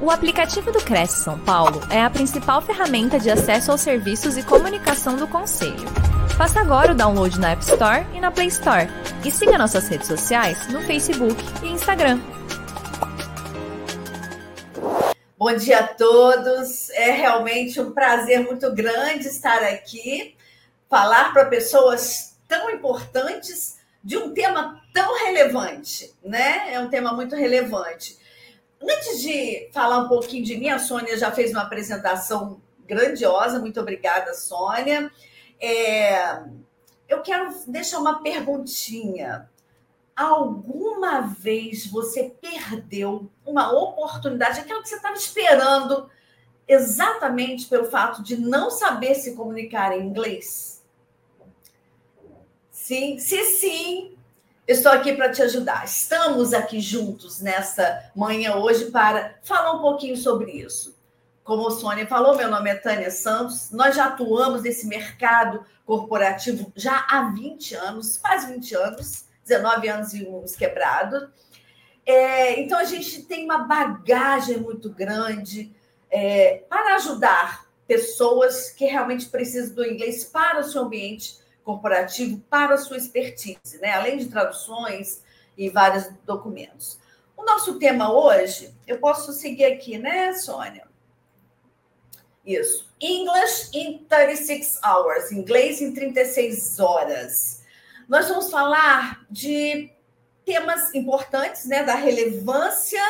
O aplicativo do Cresce São Paulo é a principal ferramenta de acesso aos serviços e comunicação do Conselho. Faça agora o download na App Store e na Play Store. E siga nossas redes sociais no Facebook e Instagram. Bom dia a todos. É realmente um prazer muito grande estar aqui, falar para pessoas tão importantes de um tema tão relevante, né? É um tema muito relevante. Antes de falar um pouquinho de mim, a Sônia já fez uma apresentação grandiosa. Muito obrigada, Sônia. É, eu quero deixar uma perguntinha. Alguma vez você perdeu uma oportunidade, aquela que você estava esperando, exatamente pelo fato de não saber se comunicar em inglês? Sim, se sim, Estou aqui para te ajudar. Estamos aqui juntos nessa manhã hoje para falar um pouquinho sobre isso. Como a Sônia falou, meu nome é Tânia Santos. Nós já atuamos nesse mercado corporativo já há 20 anos, quase 20 anos, 19 anos e uns quebrados. É, então a gente tem uma bagagem muito grande é, para ajudar pessoas que realmente precisam do inglês para o seu ambiente corporativo para a sua expertise, né? além de traduções e vários documentos. O nosso tema hoje, eu posso seguir aqui, né, Sônia? Isso. English in 36 hours. Inglês em 36 horas. Nós vamos falar de temas importantes, né, da relevância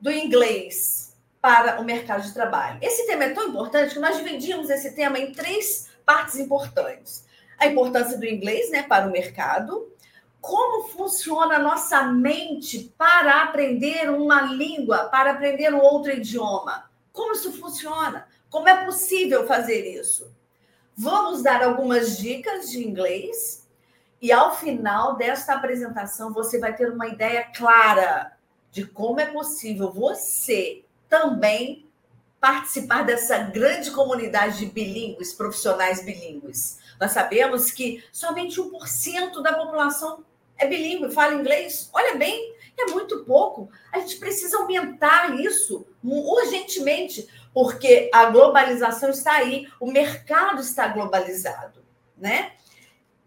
do inglês para o mercado de trabalho. Esse tema é tão importante que nós dividimos esse tema em três partes importantes a importância do inglês né, para o mercado, como funciona a nossa mente para aprender uma língua, para aprender um outro idioma. Como isso funciona? Como é possível fazer isso? Vamos dar algumas dicas de inglês e ao final desta apresentação você vai ter uma ideia clara de como é possível você também participar dessa grande comunidade de bilíngues, profissionais bilíngues. Nós sabemos que somente 1% da população é bilíngue, fala inglês. Olha bem, é muito pouco. A gente precisa aumentar isso urgentemente, porque a globalização está aí, o mercado está globalizado, né?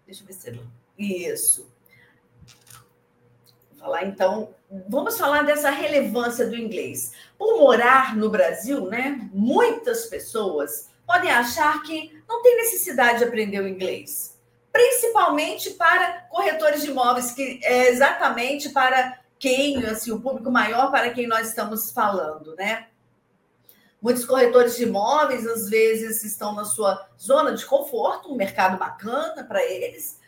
Deixa eu ver se isso. Vou falar então, vamos falar dessa relevância do inglês. Por morar no Brasil, né? Muitas pessoas podem achar que não tem necessidade de aprender o inglês, principalmente para corretores de imóveis, que é exatamente para quem, assim, o público maior para quem nós estamos falando, né? Muitos corretores de imóveis, às vezes, estão na sua zona de conforto, um mercado bacana para eles,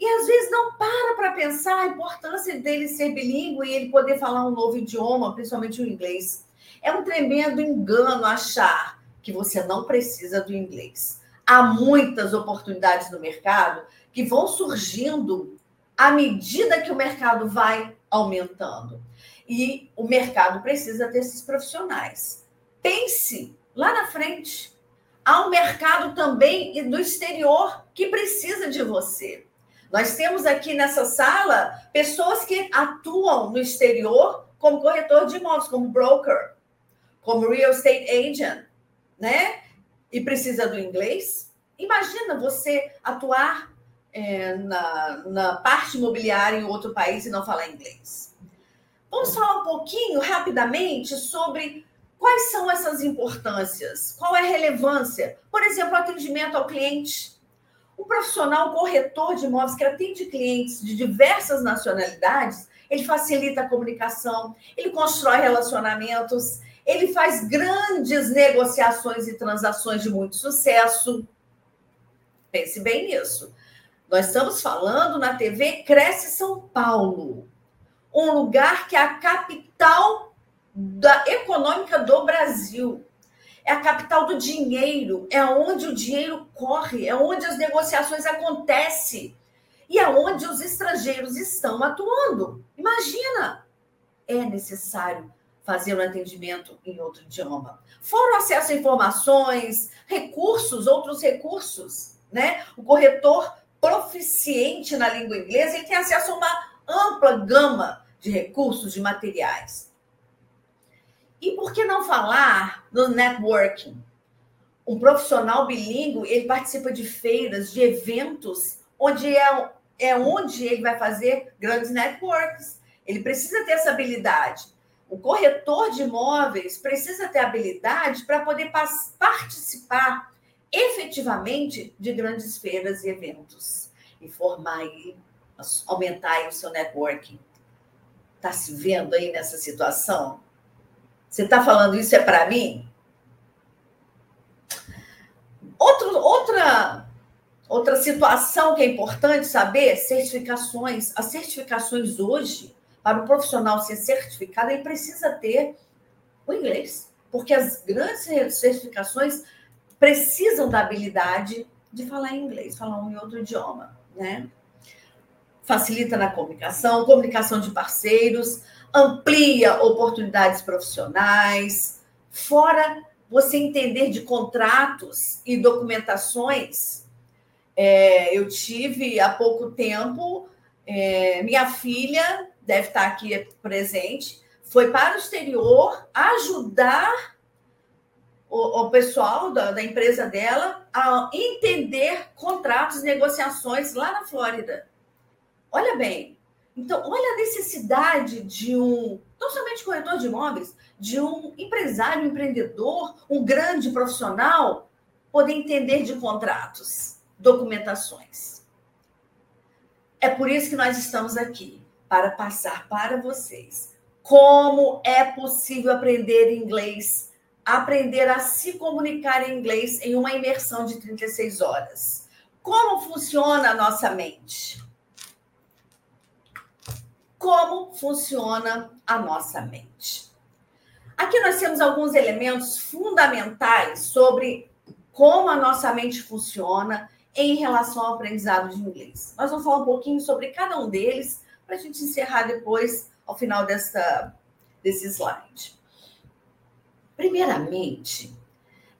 e às vezes não para para pensar a importância dele ser bilíngue e ele poder falar um novo idioma, principalmente o inglês. É um tremendo engano achar que você não precisa do inglês. Há muitas oportunidades no mercado que vão surgindo à medida que o mercado vai aumentando. E o mercado precisa desses profissionais. Pense lá na frente. Há um mercado também do exterior que precisa de você. Nós temos aqui nessa sala pessoas que atuam no exterior como corretor de imóveis, como broker, como real estate agent, né? E precisa do inglês. Imagina você atuar é, na, na parte imobiliária em outro país e não falar inglês. Vamos falar um pouquinho, rapidamente, sobre quais são essas importâncias, qual é a relevância. Por exemplo, atendimento ao cliente. Um profissional corretor de imóveis que atende clientes de diversas nacionalidades, ele facilita a comunicação, ele constrói relacionamentos, ele faz grandes negociações e transações de muito sucesso. Pense bem nisso. Nós estamos falando na TV Cresce São Paulo, um lugar que é a capital da econômica do Brasil. É a capital do dinheiro, é onde o dinheiro corre, é onde as negociações acontecem e é onde os estrangeiros estão atuando. Imagina! É necessário fazer o atendimento em outro idioma. Fora o acesso a informações, recursos, outros recursos, né? O corretor proficiente na língua inglesa ele tem acesso a uma ampla gama de recursos, de materiais. E por que não falar no networking? Um profissional bilíngue, ele participa de feiras, de eventos, onde é, é onde ele vai fazer grandes networks. Ele precisa ter essa habilidade. O corretor de imóveis precisa ter habilidade para poder participar efetivamente de grandes feiras e eventos e formar aumentar o seu networking. Está se vendo aí nessa situação? Você está falando isso é para mim? Outro, outra, outra situação que é importante saber, certificações. As certificações hoje, para o profissional ser certificado, ele precisa ter o inglês. Porque as grandes certificações precisam da habilidade de falar inglês, falar um e outro idioma, né? Facilita na comunicação, comunicação de parceiros, amplia oportunidades profissionais, fora você entender de contratos e documentações. É, eu tive há pouco tempo, é, minha filha deve estar aqui presente, foi para o exterior ajudar o, o pessoal da, da empresa dela a entender contratos, negociações lá na Flórida. Olha bem, então, olha a necessidade de um, não somente corretor de imóveis, de um empresário, um empreendedor, um grande profissional poder entender de contratos, documentações. É por isso que nós estamos aqui, para passar para vocês como é possível aprender inglês, aprender a se comunicar em inglês em uma imersão de 36 horas. Como funciona a nossa mente? como funciona a nossa mente. Aqui nós temos alguns elementos fundamentais sobre como a nossa mente funciona em relação ao aprendizado de inglês. Nós vamos falar um pouquinho sobre cada um deles para a gente encerrar depois, ao final dessa, desse slide. Primeiramente,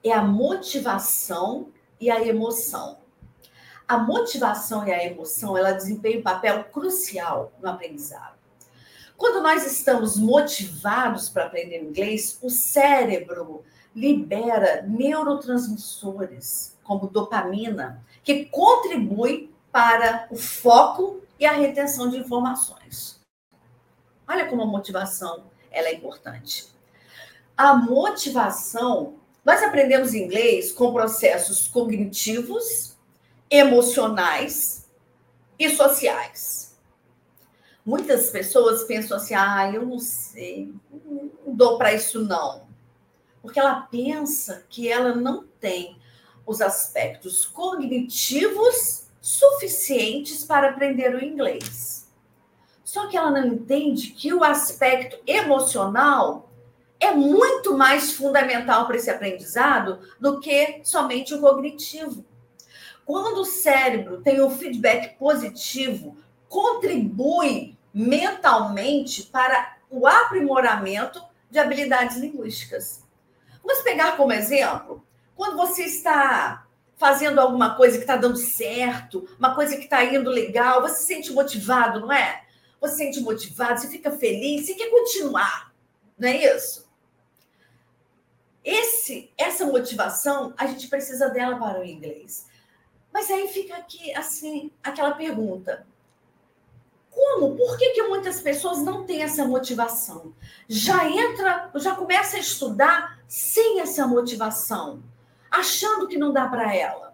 é a motivação e a emoção a motivação e a emoção, ela desempenha um papel crucial no aprendizado. Quando nós estamos motivados para aprender inglês, o cérebro libera neurotransmissores, como dopamina, que contribui para o foco e a retenção de informações. Olha como a motivação ela é importante. A motivação, nós aprendemos inglês com processos cognitivos emocionais e sociais. Muitas pessoas pensam assim: ah, eu não sei, não dou para isso não. Porque ela pensa que ela não tem os aspectos cognitivos suficientes para aprender o inglês. Só que ela não entende que o aspecto emocional é muito mais fundamental para esse aprendizado do que somente o cognitivo. Quando o cérebro tem um feedback positivo, contribui mentalmente para o aprimoramento de habilidades linguísticas. Vamos pegar como exemplo, quando você está fazendo alguma coisa que está dando certo, uma coisa que está indo legal, você se sente motivado, não é? Você se sente motivado, você fica feliz, você quer continuar, não é isso? Esse, essa motivação, a gente precisa dela para o inglês. Mas aí fica aqui, assim, aquela pergunta. Como? Por que, que muitas pessoas não têm essa motivação? Já entra, já começa a estudar sem essa motivação, achando que não dá para ela.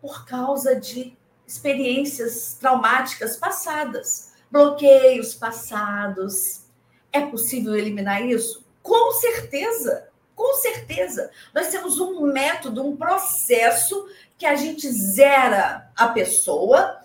Por causa de experiências traumáticas passadas, bloqueios passados. É possível eliminar isso? Com certeza, com certeza. Nós temos um método, um processo que a gente zera a pessoa.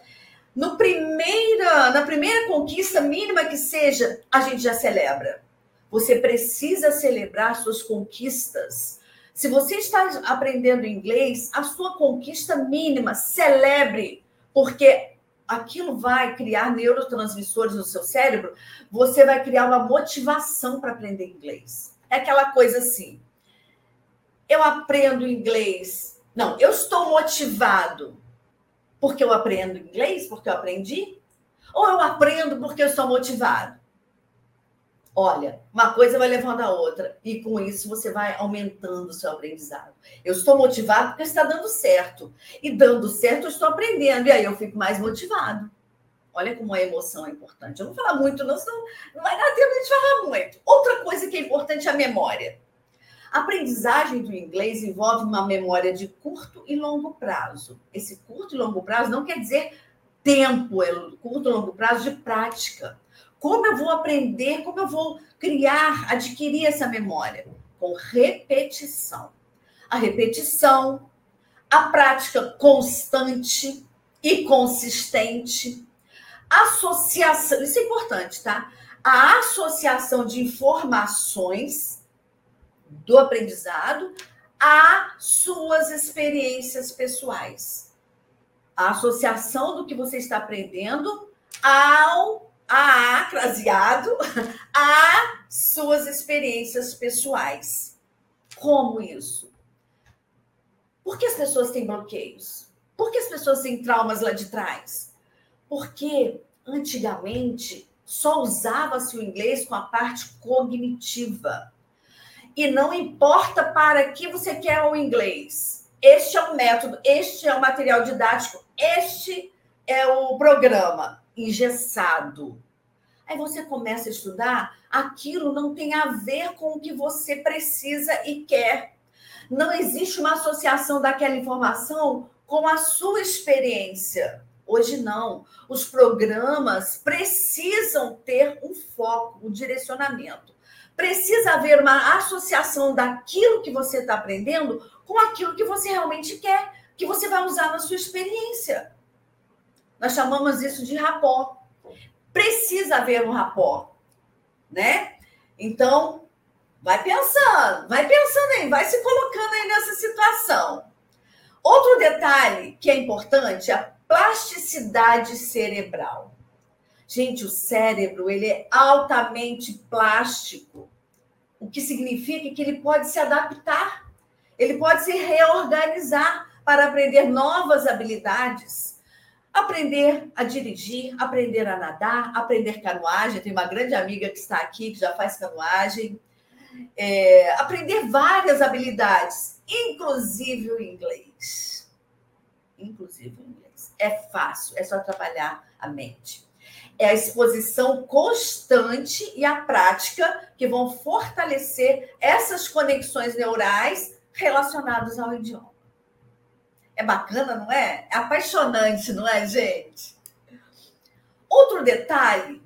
No primeira, na primeira conquista mínima que seja, a gente já celebra. Você precisa celebrar suas conquistas. Se você está aprendendo inglês, a sua conquista mínima, celebre, porque aquilo vai criar neurotransmissores no seu cérebro, você vai criar uma motivação para aprender inglês. É aquela coisa assim. Eu aprendo inglês não, eu estou motivado porque eu aprendo inglês, porque eu aprendi? Ou eu aprendo porque eu estou motivado? Olha, uma coisa vai levando a outra, e com isso você vai aumentando o seu aprendizado. Eu estou motivado porque está dando certo, e dando certo eu estou aprendendo, e aí eu fico mais motivado. Olha como a emoção é importante. Eu não vou falar muito, não, senão não vai dar tempo de falar muito. Outra coisa que é importante é a memória. A aprendizagem do inglês envolve uma memória de curto e longo prazo. Esse curto e longo prazo não quer dizer tempo, é curto e longo prazo de prática. Como eu vou aprender, como eu vou criar, adquirir essa memória? Com repetição. A repetição, a prática constante e consistente, associação, isso é importante, tá? A associação de informações do aprendizado a suas experiências pessoais. A associação do que você está aprendendo ao a craseado a suas experiências pessoais. Como isso? Por que as pessoas têm bloqueios? Por que as pessoas têm traumas lá de trás? Porque antigamente só usava-se o inglês com a parte cognitiva. E não importa para que você quer o inglês. Este é o método, este é o material didático, este é o programa engessado. Aí você começa a estudar, aquilo não tem a ver com o que você precisa e quer. Não existe uma associação daquela informação com a sua experiência. Hoje não. Os programas precisam ter um foco, um direcionamento. Precisa haver uma associação daquilo que você está aprendendo com aquilo que você realmente quer, que você vai usar na sua experiência. Nós chamamos isso de rapó. Precisa haver um rapó, né? Então, vai pensando, vai pensando aí, vai se colocando aí nessa situação. Outro detalhe que é importante é a plasticidade cerebral. Gente, o cérebro ele é altamente plástico, o que significa que ele pode se adaptar, ele pode se reorganizar para aprender novas habilidades aprender a dirigir, aprender a nadar, aprender canoagem. Tem uma grande amiga que está aqui que já faz canoagem. É, aprender várias habilidades, inclusive o inglês. Inclusive o inglês. É fácil, é só trabalhar a mente. É a exposição constante e a prática que vão fortalecer essas conexões neurais relacionadas ao idioma. É bacana, não é? É apaixonante, não é, gente? Outro detalhe,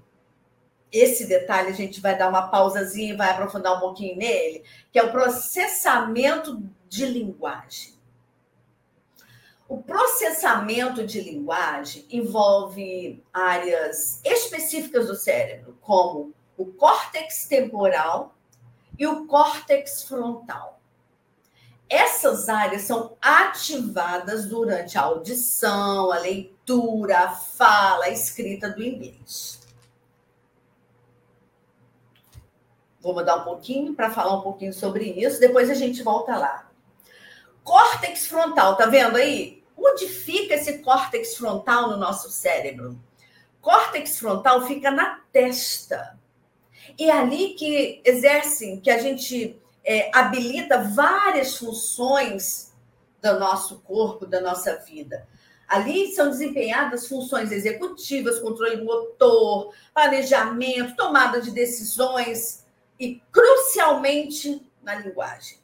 esse detalhe a gente vai dar uma pausazinha e vai aprofundar um pouquinho nele, que é o processamento de linguagem. O processamento de linguagem envolve áreas específicas do cérebro, como o córtex temporal e o córtex frontal. Essas áreas são ativadas durante a audição, a leitura, a fala, a escrita do inglês. Vou mudar um pouquinho para falar um pouquinho sobre isso, depois a gente volta lá. Córtex frontal, tá vendo aí? Onde fica esse córtex frontal no nosso cérebro? Córtex frontal fica na testa. E é ali que exercem, que a gente é, habilita várias funções do nosso corpo, da nossa vida. Ali são desempenhadas funções executivas, controle motor, planejamento, tomada de decisões e, crucialmente, na linguagem.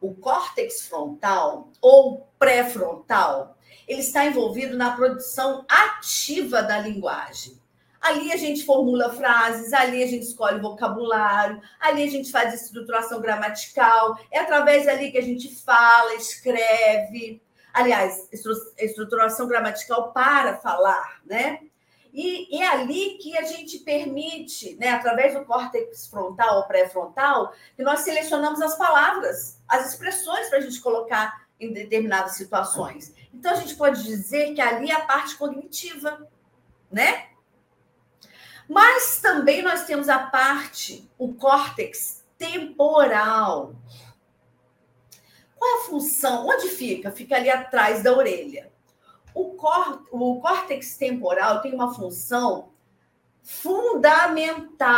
O córtex frontal ou pré-frontal, ele está envolvido na produção ativa da linguagem. Ali a gente formula frases, ali a gente escolhe vocabulário, ali a gente faz estruturação gramatical, é através dali que a gente fala, escreve. Aliás, estruturação gramatical para falar, né? E é ali que a gente permite, né, através do córtex frontal ou pré-frontal, que nós selecionamos as palavras, as expressões para a gente colocar em determinadas situações. Então, a gente pode dizer que ali é a parte cognitiva, né? Mas também nós temos a parte, o córtex temporal. Qual é a função? Onde fica? Fica ali atrás da orelha. O, o córtex temporal tem uma função fundamental,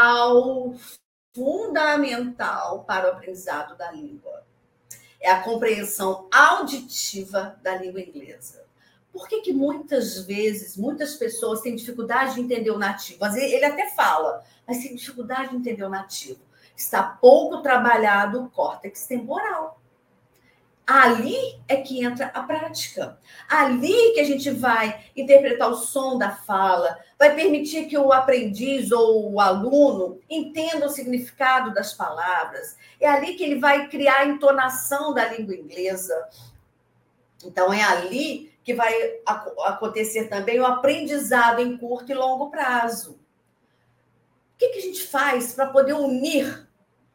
fundamental para o aprendizado da língua. É a compreensão auditiva da língua inglesa. Por que, que muitas vezes, muitas pessoas têm dificuldade de entender o nativo? Mas ele até fala, mas tem dificuldade de entender o nativo. Está pouco trabalhado o córtex temporal. Ali é que entra a prática. Ali que a gente vai interpretar o som da fala, vai permitir que o aprendiz ou o aluno entenda o significado das palavras. É ali que ele vai criar a entonação da língua inglesa. Então, é ali que vai acontecer também o aprendizado em curto e longo prazo. O que, que a gente faz para poder unir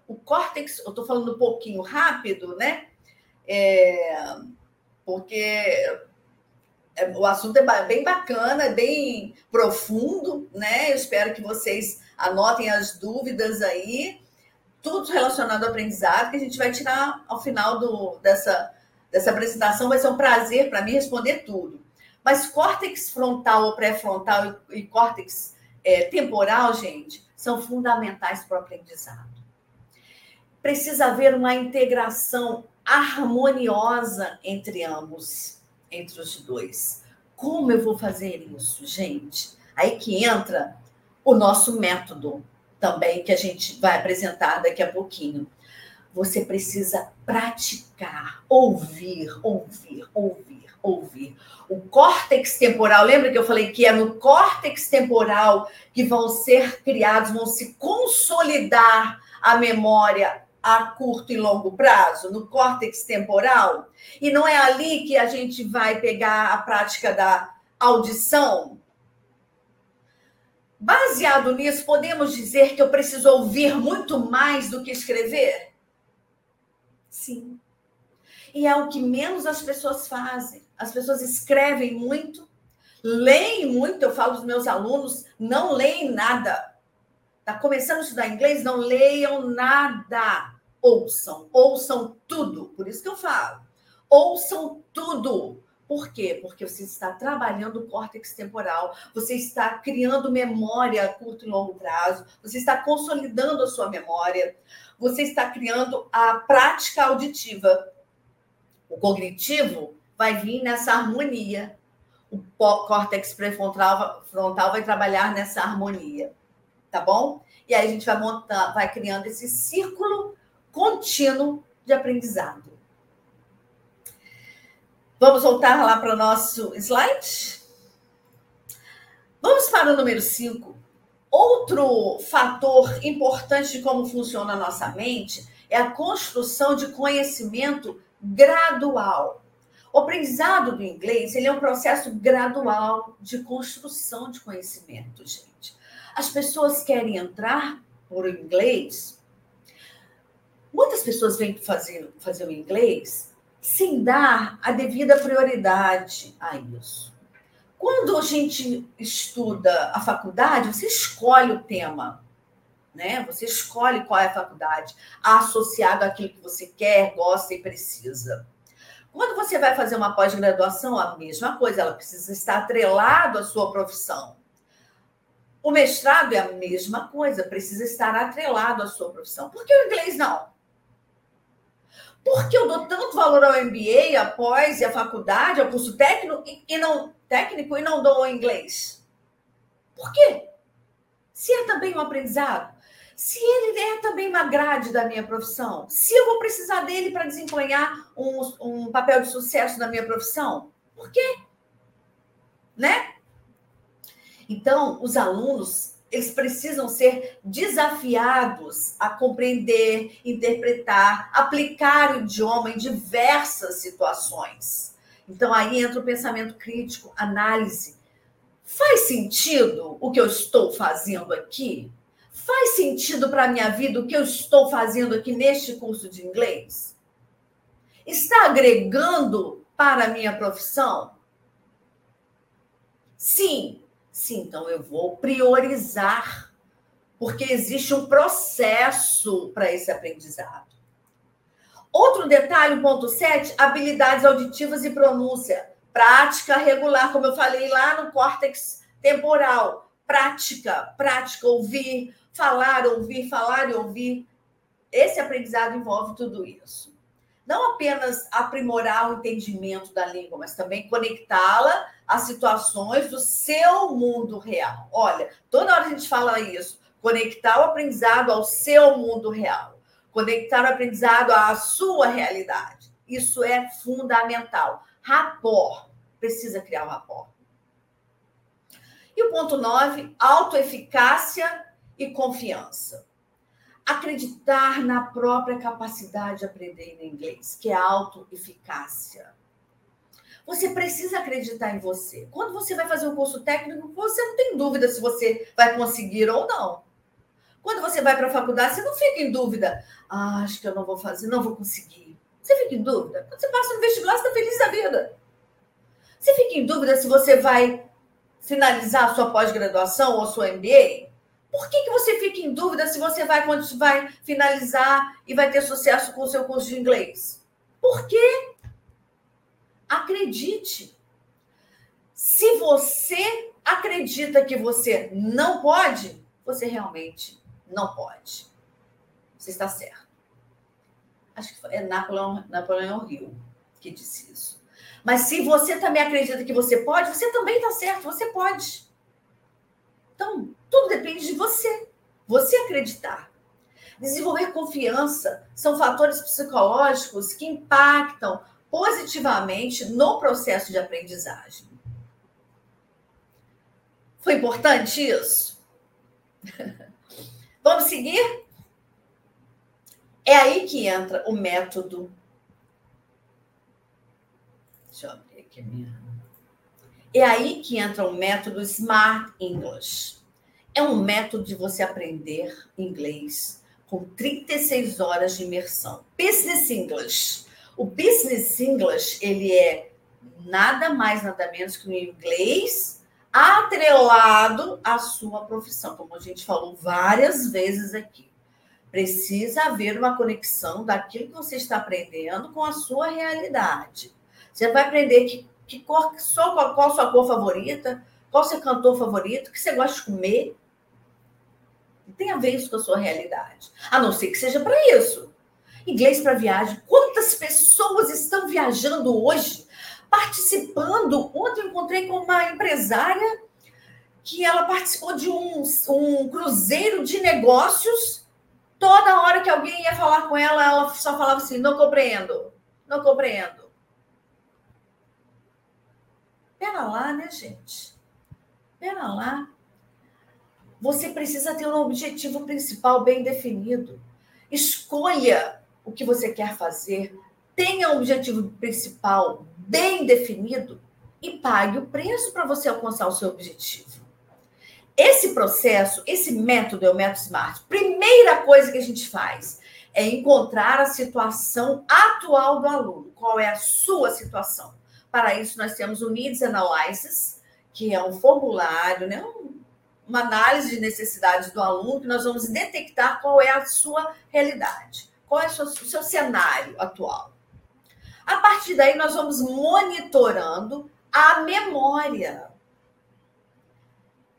o córtex? Eu estou falando um pouquinho rápido, né? é, porque é, o assunto é bem bacana, é bem profundo, né? Eu espero que vocês anotem as dúvidas aí, tudo relacionado ao aprendizado, que a gente vai tirar ao final do, dessa, dessa apresentação. Vai ser um prazer para mim responder tudo. Mas córtex frontal ou pré-frontal e, córtex é, temporal, gente, são fundamentais para o aprendizado. Precisa haver uma integração harmoniosa entre ambos, entre os dois. Como eu vou fazer isso, gente? Aí que entra o nosso método também, que a gente vai apresentar daqui a pouquinho. Você precisa praticar, ouvir, ouvir, ouvir, ouvir. O córtex temporal, lembra que eu falei que é no córtex temporal que vão ser criados, vão se consolidar a memória a curto e longo prazo, no córtex temporal, e não é ali que a gente vai pegar a prática da audição. Baseado nisso, podemos dizer que eu preciso ouvir muito mais do que escrever? Sim. E é o que menos as pessoas fazem. As pessoas escrevem muito, leem muito. Eu falo dos meus alunos, não leem nada Está começando a estudar inglês? Não leiam nada. Ouçam, ouçam tudo. Por isso que eu falo. Ouçam tudo. Por quê? Porque você está trabalhando o córtex temporal, você está criando memória a curto e longo prazo, você está consolidando a sua memória, você está criando a prática auditiva. O cognitivo vai vir nessa harmonia. O córtex pré-frontal vai trabalhar nessa harmonia tá bom? E aí a gente vai montar, vai criando esse círculo contínuo de aprendizado. Vamos voltar lá para o nosso slide? Vamos para o número 5. Outro fator importante de como funciona a nossa mente é a construção de conhecimento gradual. O aprendizado do inglês ele é um processo gradual de construção de conhecimento, gente. As pessoas querem entrar por inglês. Muitas pessoas vêm fazer, fazer o inglês sem dar a devida prioridade a isso. Quando a gente estuda a faculdade, você escolhe o tema, né? Você escolhe qual é a faculdade, associado àquilo que você quer, gosta e precisa. Quando você vai fazer uma pós-graduação, a mesma coisa, ela precisa estar atrelado à sua profissão. O mestrado é a mesma coisa, precisa estar atrelado à sua profissão. Por que o inglês não? Por que eu dou tanto valor ao MBA, após e à faculdade, ao curso técnico e não técnico e não dou o inglês? Por quê? Se é também um aprendizado, se ele é também uma grade da minha profissão, se eu vou precisar dele para desempenhar um, um papel de sucesso na minha profissão, por quê? Né? Então, os alunos, eles precisam ser desafiados a compreender, interpretar, aplicar o idioma em diversas situações. Então, aí entra o pensamento crítico, análise. Faz sentido o que eu estou fazendo aqui? Faz sentido para a minha vida o que eu estou fazendo aqui neste curso de inglês? Está agregando para a minha profissão? Sim, Sim, então eu vou priorizar, porque existe um processo para esse aprendizado. Outro detalhe, ponto 7, habilidades auditivas e pronúncia. Prática regular, como eu falei lá no córtex temporal. prática, prática, ouvir, falar, ouvir, falar e ouvir. Esse aprendizado envolve tudo isso. Não apenas aprimorar o entendimento da língua, mas também conectá-la às situações do seu mundo real. Olha, toda hora a gente fala isso. Conectar o aprendizado ao seu mundo real. Conectar o aprendizado à sua realidade. Isso é fundamental. Rapport. Precisa criar um rapport. E o ponto 9, autoeficácia e confiança. Acreditar na própria capacidade de aprender inglês, que é autoeficácia. Você precisa acreditar em você. Quando você vai fazer um curso técnico, você não tem dúvida se você vai conseguir ou não. Quando você vai para a faculdade, você não fica em dúvida. Ah, acho que eu não vou fazer, não vou conseguir. Você fica em dúvida. Quando você passa no vestibular, você está feliz da vida. Você fica em dúvida se você vai finalizar a sua pós-graduação ou sua MBA? Por que, que você fica em dúvida se você vai, quando vai finalizar e vai ter sucesso com o seu curso de inglês? Por quê? Acredite. Se você acredita que você não pode, você realmente não pode. Você está certo. Acho que é Napoleão, Napoleão Hill que disse isso. Mas se você também acredita que você pode, você também está certo, você pode. Então, tudo depende de você. Você acreditar. Desenvolver confiança são fatores psicológicos que impactam positivamente no processo de aprendizagem. Foi importante isso? Vamos seguir? É aí que entra o método Deixa eu abrir aqui minha. É aí que entra o método Smart English. É um método de você aprender inglês com 36 horas de imersão. Business English. O Business English, ele é nada mais, nada menos que o inglês atrelado à sua profissão, como a gente falou várias vezes aqui. Precisa haver uma conexão daquilo que você está aprendendo com a sua realidade. Você vai aprender que, que cor, só, qual, qual sua cor favorita, qual seu cantor favorito, o que você gosta de comer. Tem a ver isso com a sua realidade. A não ser que seja para isso. Inglês para viagem. Quantas pessoas estão viajando hoje, participando? Ontem encontrei com uma empresária que ela participou de um, um cruzeiro de negócios. Toda hora que alguém ia falar com ela, ela só falava assim: não compreendo, não compreendo. Pera lá, né, gente? Pera lá. Você precisa ter um objetivo principal bem definido. Escolha o que você quer fazer, tenha um objetivo principal bem definido e pague o preço para você alcançar o seu objetivo. Esse processo, esse método é o método SMART. Primeira coisa que a gente faz é encontrar a situação atual do aluno. Qual é a sua situação? Para isso, nós temos o Needs Analysis, que é um formulário, né? uma análise de necessidades do aluno, que nós vamos detectar qual é a sua realidade, qual é o seu cenário atual. A partir daí, nós vamos monitorando a memória.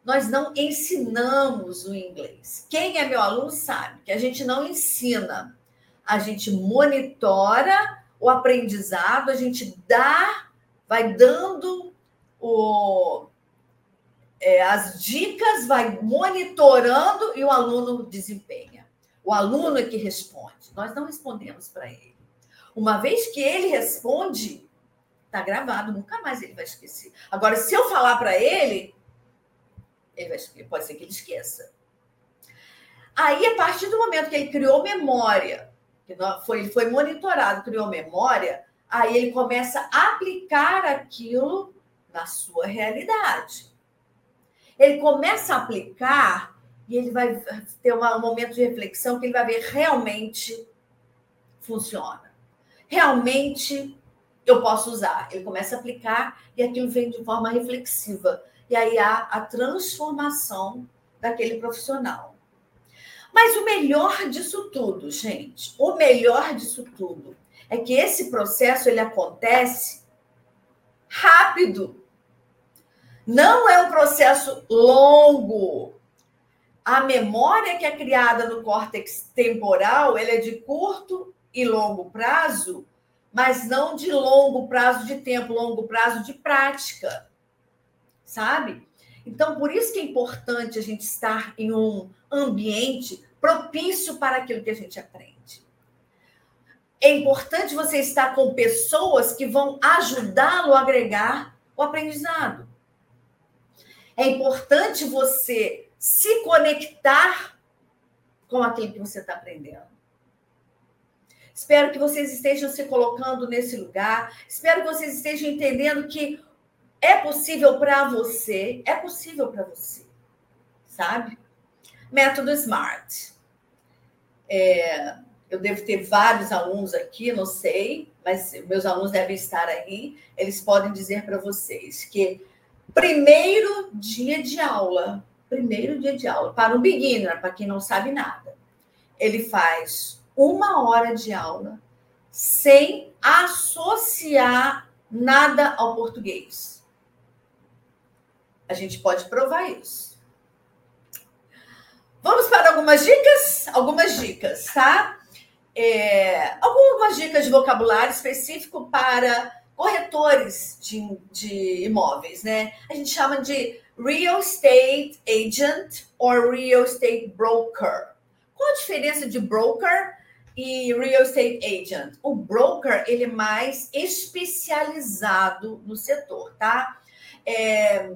Nós não ensinamos o inglês. Quem é meu aluno sabe que a gente não ensina, a gente monitora o aprendizado, a gente dá vai dando o, é, as dicas, vai monitorando e o aluno desempenha. O aluno é que responde. Nós não respondemos para ele. Uma vez que ele responde, está gravado, nunca mais ele vai esquecer. Agora, se eu falar para ele, ele vai, pode ser que ele esqueça. Aí, a partir do momento que ele criou memória, que foi, ele foi monitorado, criou memória, aí ele começa a aplicar aquilo na sua realidade. Ele começa a aplicar e ele vai ter um momento de reflexão que ele vai ver realmente funciona. Realmente eu posso usar. Ele começa a aplicar e aquilo vem de forma reflexiva. E aí há a transformação daquele profissional. Mas o melhor disso tudo, gente, o melhor disso tudo é que esse processo ele acontece rápido. Não é um processo longo. A memória que é criada no córtex temporal, ela é de curto e longo prazo, mas não de longo prazo de tempo, longo prazo de prática. Sabe? Então, por isso que é importante a gente estar em um ambiente propício para aquilo que a gente aprende. É importante você estar com pessoas que vão ajudá-lo a agregar o aprendizado. É importante você se conectar com aquilo que você está aprendendo. Espero que vocês estejam se colocando nesse lugar. Espero que vocês estejam entendendo que é possível para você, é possível para você, sabe? Método SMART. É, eu devo ter vários alunos aqui, não sei, mas meus alunos devem estar aí. Eles podem dizer para vocês que primeiro dia de aula, primeiro dia de aula, para um beginner, para quem não sabe nada, ele faz uma hora de aula sem associar nada ao português. A gente pode provar isso. Vamos para algumas dicas? Algumas dicas, tá? É, algumas dicas de vocabulário específico para corretores de, de imóveis, né? A gente chama de real estate agent or real estate broker. Qual a diferença de broker e real estate agent? O broker ele é mais especializado no setor, tá? É,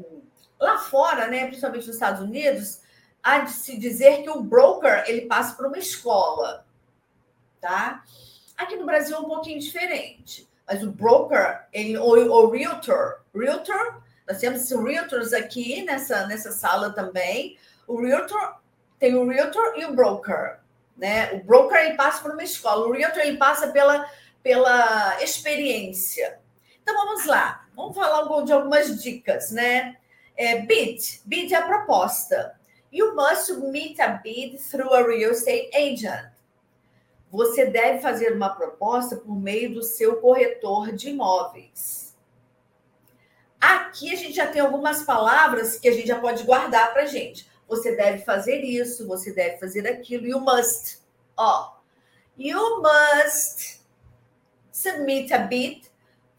lá fora, né, principalmente nos Estados Unidos, há de se dizer que o broker ele passa por uma escola, tá? Aqui no Brasil é um pouquinho diferente. Mas o broker, ele, ou o realtor, realtor, nós temos realtors aqui nessa, nessa sala também. O realtor tem o realtor e o broker, né? O broker ele passa por uma escola, o realtor ele passa pela, pela experiência. Então vamos lá, vamos falar de algumas dicas, né? É, bid, bid é a proposta. You must submit a bid through a real estate agent você deve fazer uma proposta por meio do seu corretor de imóveis. Aqui a gente já tem algumas palavras que a gente já pode guardar para gente. Você deve fazer isso, você deve fazer aquilo, you must. Ó, you must submit a bid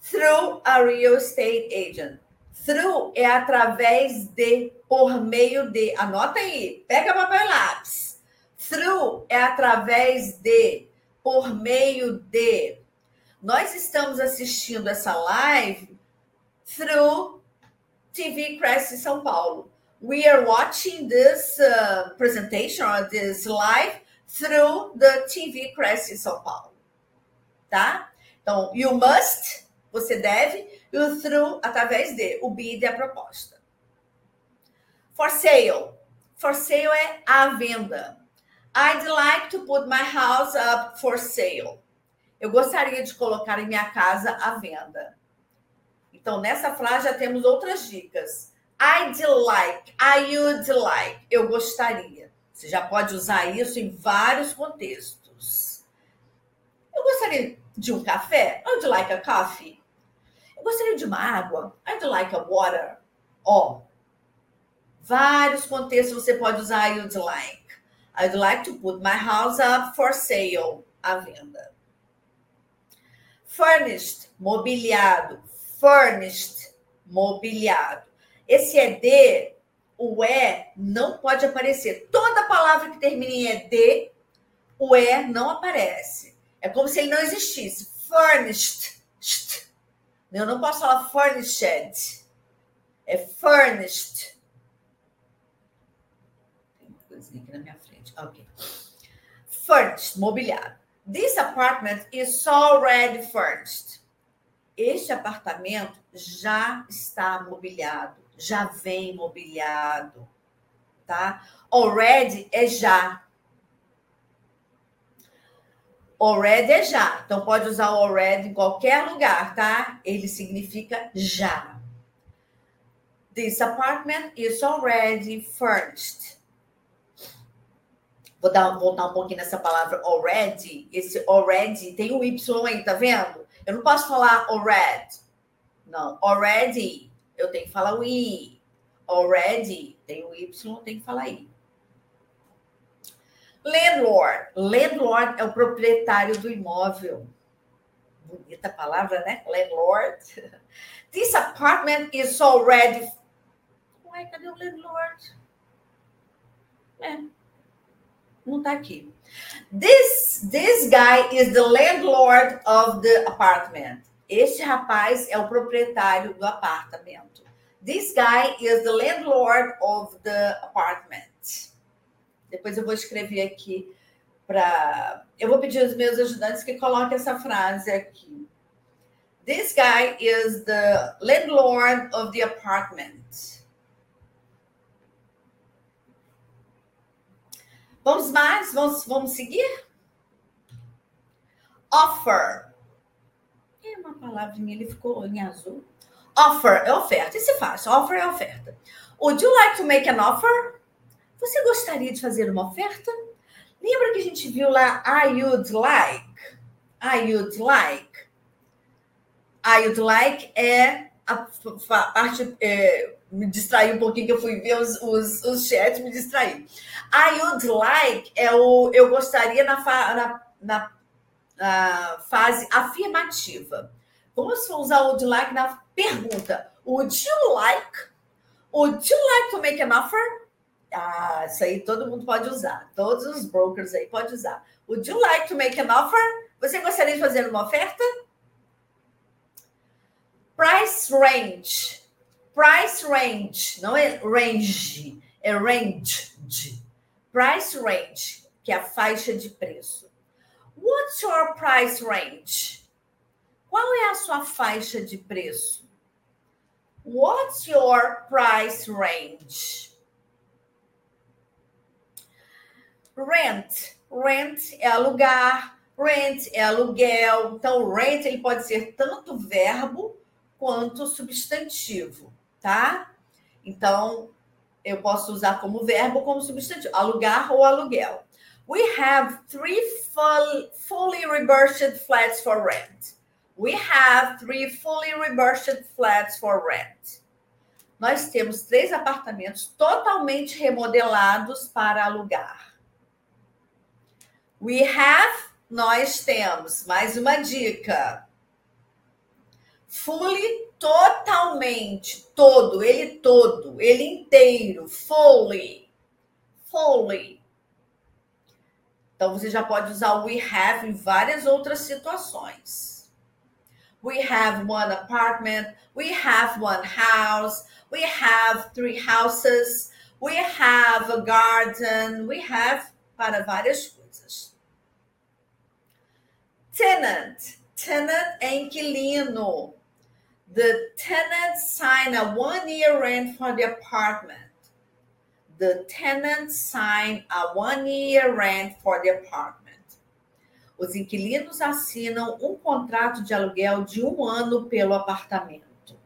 through a real estate agent. Through é através de, por meio de. Anota aí, pega papel e lápis. Through é através de, por meio de. Nós estamos assistindo essa live through TV Crest São Paulo. We are watching this uh, presentation or this live through the TV Crest São Paulo. Tá? Então, you must, você deve, o through, através de, o bid é a proposta. For sale. For sale é a venda. I'd like to put my house up for sale. Eu gostaria de colocar em minha casa à venda. Então, nessa frase já temos outras dicas. I'd like, I would like, eu gostaria. Você já pode usar isso em vários contextos. Eu gostaria de um café. I'd like a coffee. Eu gostaria de uma água. I'd like a water. Ó, vários contextos você pode usar I'd like. I'd like to put my house up for sale, à venda. Furnished, mobiliado. Furnished, mobiliado. Esse ED, o E, não pode aparecer. Toda palavra que termina em ED, o E não aparece. É como se ele não existisse. Furnished. Eu não posso falar furnished. É furnished. Tem coisinha aqui na minha Ok. Furnished, mobiliado. This apartment is already furnished. Este apartamento já está mobiliado, já vem mobiliado, tá? Already é já. Already é já. Então pode usar already em qualquer lugar, tá? Ele significa já. This apartment is already furnished. Vou dar, voltar um pouquinho nessa palavra already. Esse already tem o um Y aí, tá vendo? Eu não posso falar already. Não, already. Eu tenho que falar o I. Already, tem o Y, tem que falar aí. Landlord. Landlord é o proprietário do imóvel. Bonita palavra, né? Landlord. This apartment is already. Ué, cadê o landlord? É. Não tá aqui. This, this guy is the landlord of the apartment. Este rapaz é o proprietário do apartamento. This guy is the landlord of the apartment. Depois eu vou escrever aqui para. Eu vou pedir aos meus ajudantes que coloquem essa frase aqui. This guy is the landlord of the apartment. Vamos mais? Vamos, vamos seguir? Offer. Uma palavrinha, ele ficou em azul. Offer é oferta. Isso é fácil. Offer é oferta. Would you like to make an offer? Você gostaria de fazer uma oferta? Lembra que a gente viu lá I would like? I would like. I would like é a parte. É, me distraí um pouquinho que eu fui ver os, os, os chats, me distraí. I would like é o eu gostaria na, na, na, na fase afirmativa. Vamos usar o would like na pergunta. Would you like? Would you like to make an offer? Ah, isso aí todo mundo pode usar. Todos os brokers aí podem usar. Would you like to make an offer? Você gostaria de fazer uma oferta? Price range. Price range. Não é range, é range. Price range, que é a faixa de preço. What's your price range? Qual é a sua faixa de preço? What's your price range? Rent. Rent é alugar, rent é aluguel. Então, rent ele pode ser tanto verbo quanto substantivo, tá? Então, eu posso usar como verbo ou como substantivo, alugar ou aluguel. We have three full, fully reversed flats for rent. We have three fully reversed flats for rent. Nós temos três apartamentos totalmente remodelados para alugar. We have, nós temos. Mais uma dica. Fully, totalmente, todo, ele todo, ele inteiro. Fully. Fully. Então você já pode usar o we have em várias outras situações. We have one apartment, we have one house, we have three houses, we have a garden, we have para várias coisas. Tenant. Tenant é inquilino. The tenant signed a one-year rent for the apartment. The tenant signed a one-year rent for the apartment. Os inquilinos assinam um contrato de aluguel de um ano pelo apartamento.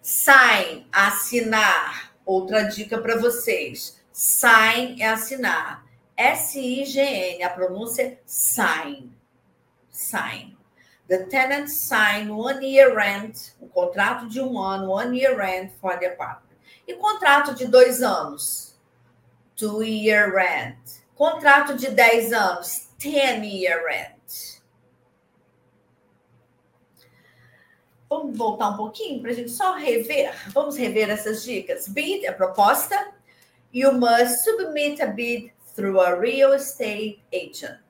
Sign, assinar. Outra dica para vocês. Sign é assinar. S-I-G-N, a pronúncia é sign. Sign. The tenant signed one year rent, um contrato de um ano, one year rent for the apartment. E contrato de dois anos? Two year rent. Contrato de dez anos? Ten year rent. Vamos voltar um pouquinho para a gente só rever. Vamos rever essas dicas. Bid é proposta. You must submit a bid through a real estate agent.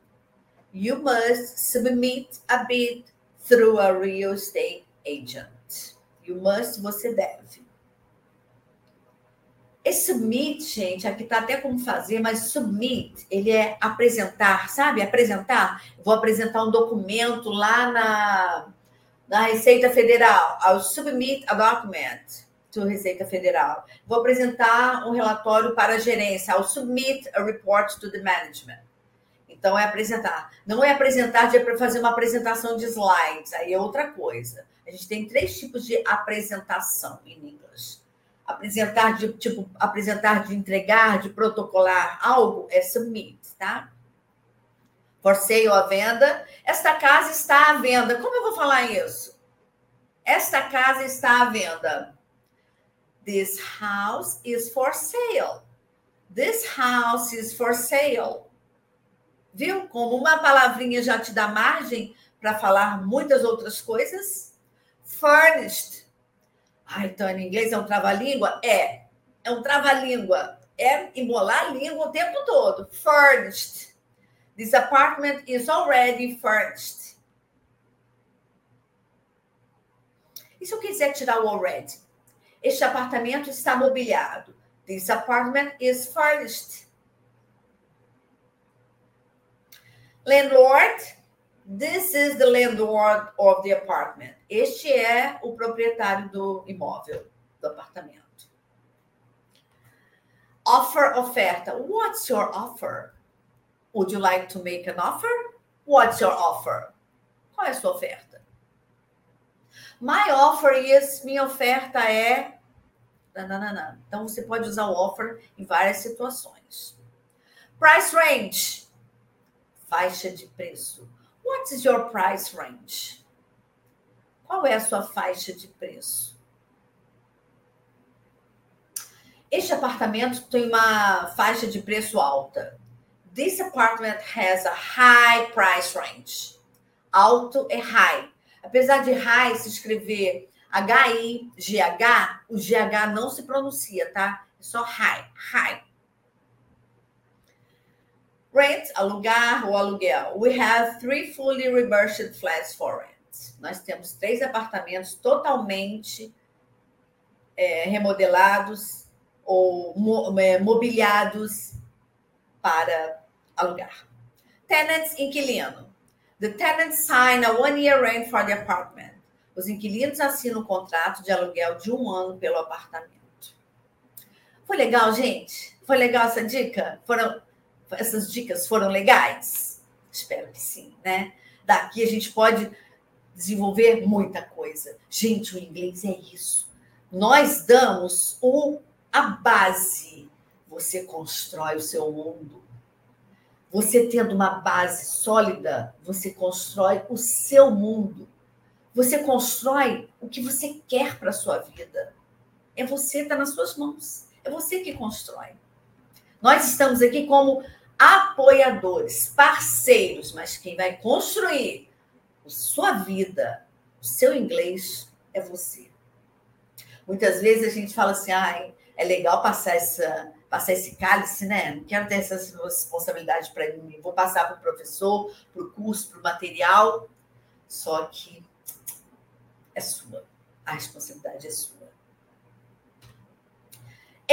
You must submit a bid through a real estate agent. You must, você deve. Esse submit, gente, aqui tá até como fazer, mas submit, ele é apresentar, sabe? Apresentar. Vou apresentar um documento lá na, na Receita Federal. I'll submit a document to Receita Federal. Vou apresentar um relatório para a gerência. I'll submit a report to the management. Então, é apresentar. Não é apresentar de para fazer uma apresentação de slides, aí é outra coisa. A gente tem três tipos de apresentação em inglês. Apresentar de tipo, apresentar de entregar, de protocolar algo é submit, tá? For sale à venda. Esta casa está à venda. Como eu vou falar isso? Esta casa está à venda. This house is for sale. This house is for sale. Viu como uma palavrinha já te dá margem para falar muitas outras coisas? Furnished. Ah, então em inglês é um trava-língua? É. É um trava-língua. É embolar a língua o tempo todo. Furnished. This apartment is already furnished. Se eu quiser tirar o already? Este apartamento está mobiliado. This apartment is furnished. Landlord, this is the landlord of the apartment. Este é o proprietário do imóvel, do apartamento. Offer, oferta. What's your offer? Would you like to make an offer? What's your offer? Qual é a sua oferta? My offer is, minha oferta é. Então você pode usar o offer em várias situações. Price range faixa de preço. What is your price range? Qual é a sua faixa de preço? Este apartamento tem uma faixa de preço alta. This apartment has a high price range. Alto é high. Apesar de high se escrever H-I-G-H, o GH não se pronuncia, tá? É só high, high. Rent, alugar ou aluguel. We have three fully refurbished flats for rent. Nós temos três apartamentos totalmente é, remodelados ou mo, é, mobiliados para alugar. Tenants, inquilino. The tenants sign a one-year rent for the apartment. Os inquilinos assinam um contrato de aluguel de um ano pelo apartamento. Foi legal, gente? Foi legal essa dica? Foram essas dicas foram legais? Espero que sim, né? Daqui a gente pode desenvolver muita coisa. Gente, o inglês é isso. Nós damos o, a base. Você constrói o seu mundo. Você tendo uma base sólida, você constrói o seu mundo. Você constrói o que você quer para a sua vida. É você, está nas suas mãos. É você que constrói. Nós estamos aqui como apoiadores, parceiros, mas quem vai construir a sua vida, o seu inglês, é você. Muitas vezes a gente fala assim, ah, é legal passar, essa, passar esse cálice, né? Não quero ter essa responsabilidade para mim. Vou passar para o professor, para o curso, para o material. Só que é sua. A responsabilidade é sua.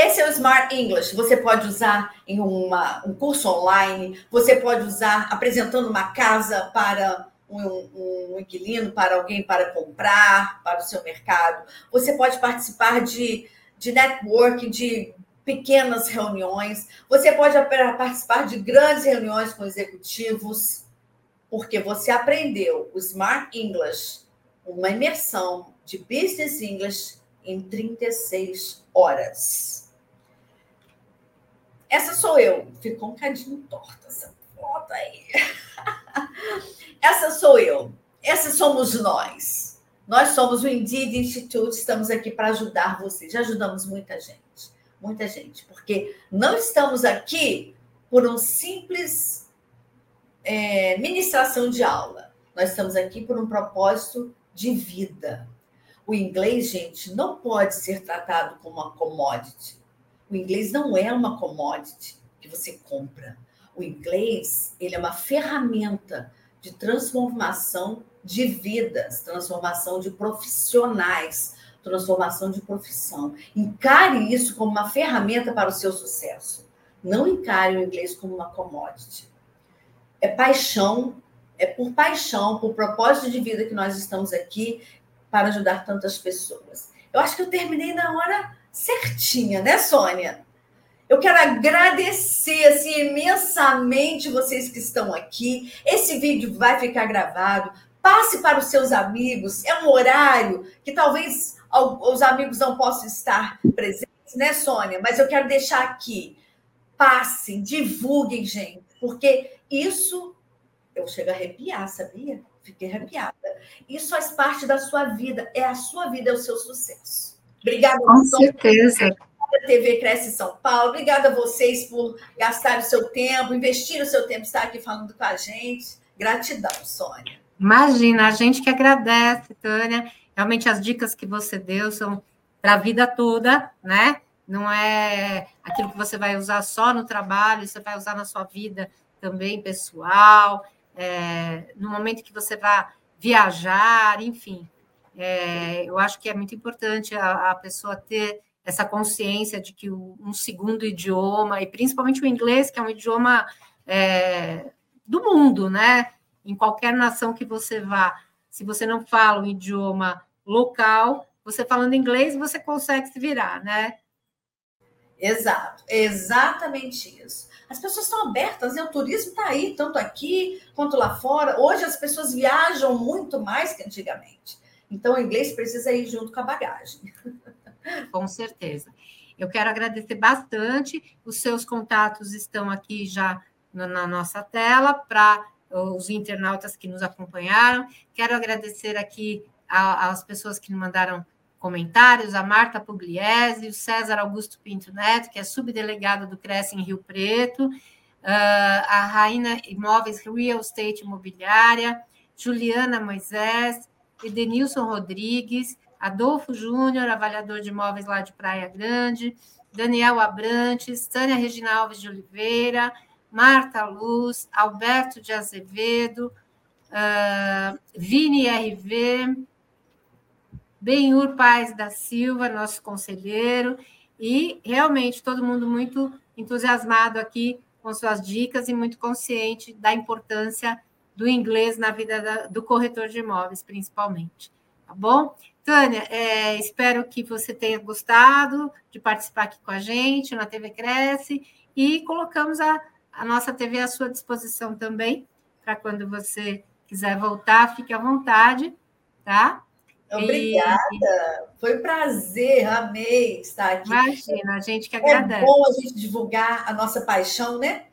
Esse é o Smart English. Você pode usar em uma, um curso online, você pode usar apresentando uma casa para um, um, inquilino, para alguém para comprar, para o seu mercado. Você pode participar de, de networking, de pequenas reuniões. Você pode participar de grandes reuniões com executivos, porque você aprendeu o Smart English, uma imersão de Business English em 36 horas. Essa sou eu. Ficou um cadinho torta essa foto aí. Essa sou eu. Essa somos nós. Nós somos o Indeed Institute, estamos aqui para ajudar você. Já ajudamos muita gente, muita gente, porque não estamos aqui por um simples é, ministração de aula. Nós estamos aqui por um propósito de vida. O inglês, gente, não pode ser tratado como uma commodity. O inglês não é uma commodity que você compra. O inglês, ele é uma ferramenta de transformação de vidas, transformação de profissionais, transformação de profissão. Encare isso como uma ferramenta para o seu sucesso. Não encare o inglês como uma commodity. É paixão, é por paixão, por propósito de vida que nós estamos aqui para ajudar tantas pessoas. Eu acho que eu terminei na hora certinha, né, Sônia? Eu quero agradecer assim, imensamente vocês que estão aqui. Esse vídeo vai ficar gravado. Passe para os seus amigos. É um horário que talvez os amigos não possam estar presentes, né, Sônia? Mas eu quero deixar aqui. Passem, divulguem, gente, porque isso eu chego a arrepiar, sabia? Fiquei arrepiada. Isso faz parte da sua vida, é a sua vida, é o seu sucesso. Obrigada, Com certeza. TV Cresce São Paulo. Obrigada a vocês por gastar o seu tempo, investir o seu tempo, estar aqui falando com a gente. Gratidão, Sônia. Imagina, a gente que agradece, Tânia. Realmente as dicas que você deu são para a vida toda, né? Não é aquilo que você vai usar só no trabalho, você vai usar na sua vida também pessoal, é, no momento que você vai viajar, enfim. É, eu acho que é muito importante a, a pessoa ter essa consciência de que o, um segundo idioma, e principalmente o inglês, que é um idioma é, do mundo, né? Em qualquer nação que você vá, se você não fala um idioma local, você falando inglês, você consegue se virar, né? Exato, exatamente isso. As pessoas estão abertas, né? O turismo está aí, tanto aqui quanto lá fora. Hoje as pessoas viajam muito mais que antigamente. Então, o inglês precisa ir junto com a bagagem. Com certeza. Eu quero agradecer bastante. Os seus contatos estão aqui já na nossa tela para os internautas que nos acompanharam. Quero agradecer aqui às pessoas que nos mandaram comentários, a Marta Pugliese, o César Augusto Pinto Neto, que é subdelegado do Cresce em Rio Preto, a Raina Imóveis Real Estate Imobiliária, Juliana Moisés, Edenilson Rodrigues, Adolfo Júnior, avaliador de imóveis lá de Praia Grande, Daniel Abrantes, Tânia Regina Alves de Oliveira, Marta Luz, Alberto de Azevedo, uh, Vini RV, Benhur Paz da Silva, nosso conselheiro, e realmente todo mundo muito entusiasmado aqui com suas dicas e muito consciente da importância do inglês na vida da, do corretor de imóveis, principalmente. Tá bom? Tânia, é, espero que você tenha gostado de participar aqui com a gente na TV Cresce e colocamos a, a nossa TV à sua disposição também, para quando você quiser voltar, fique à vontade, tá? Obrigada. E... Foi um prazer, amei estar aqui. Imagina, a gente que agradece. É bom a gente divulgar a nossa paixão, né?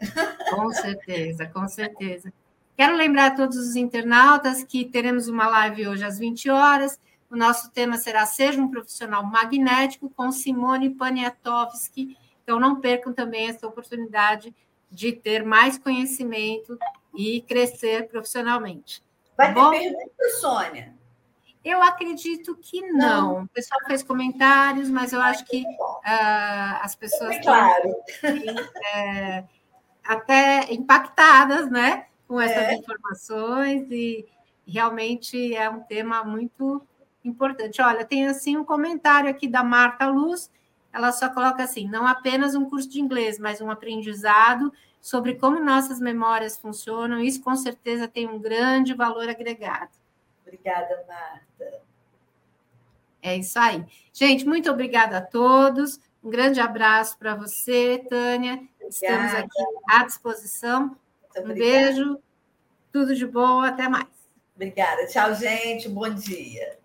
Com certeza, com certeza. Quero lembrar a todos os internautas que teremos uma live hoje às 20 horas. O nosso tema será Seja um Profissional Magnético com Simone Poniatowski. Então, não percam também essa oportunidade de ter mais conhecimento e crescer profissionalmente. Vai tá ter pergunta, Sônia? Eu acredito que não. não. O pessoal fez comentários, mas eu acho que uh, as pessoas estão claro. é, até impactadas né, com essas é. informações e realmente é um tema muito importante. Olha, tem assim um comentário aqui da Marta Luz, ela só coloca assim: não apenas um curso de inglês, mas um aprendizado sobre como nossas memórias funcionam. Isso com certeza tem um grande valor agregado. Obrigada, Marta. É isso aí. Gente, muito obrigada a todos. Um grande abraço para você, Tânia. Obrigada. Estamos aqui à disposição. Um beijo, tudo de bom, até mais. Obrigada. Tchau, gente. Bom dia.